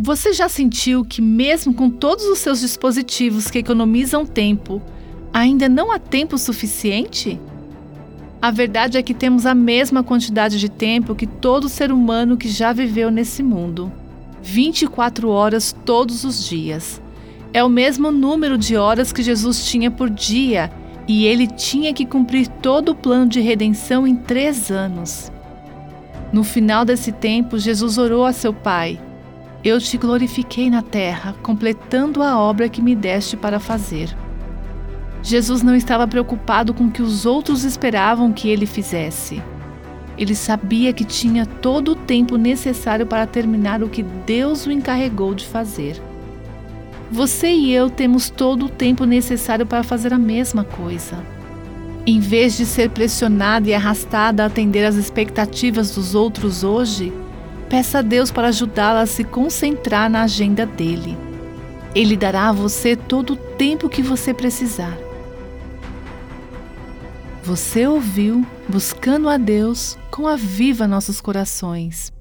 Você já sentiu que, mesmo com todos os seus dispositivos que economizam tempo, ainda não há tempo suficiente? A verdade é que temos a mesma quantidade de tempo que todo ser humano que já viveu nesse mundo 24 horas todos os dias. É o mesmo número de horas que Jesus tinha por dia e ele tinha que cumprir todo o plano de redenção em três anos. No final desse tempo, Jesus orou a seu Pai eu te glorifiquei na terra, completando a obra que me deste para fazer. Jesus não estava preocupado com o que os outros esperavam que ele fizesse. Ele sabia que tinha todo o tempo necessário para terminar o que Deus o encarregou de fazer. Você e eu temos todo o tempo necessário para fazer a mesma coisa. Em vez de ser pressionada e arrastada a atender às expectativas dos outros hoje, Peça a Deus para ajudá-la a se concentrar na agenda dele. Ele dará a você todo o tempo que você precisar. Você ouviu Buscando a Deus com a Viva Nossos Corações.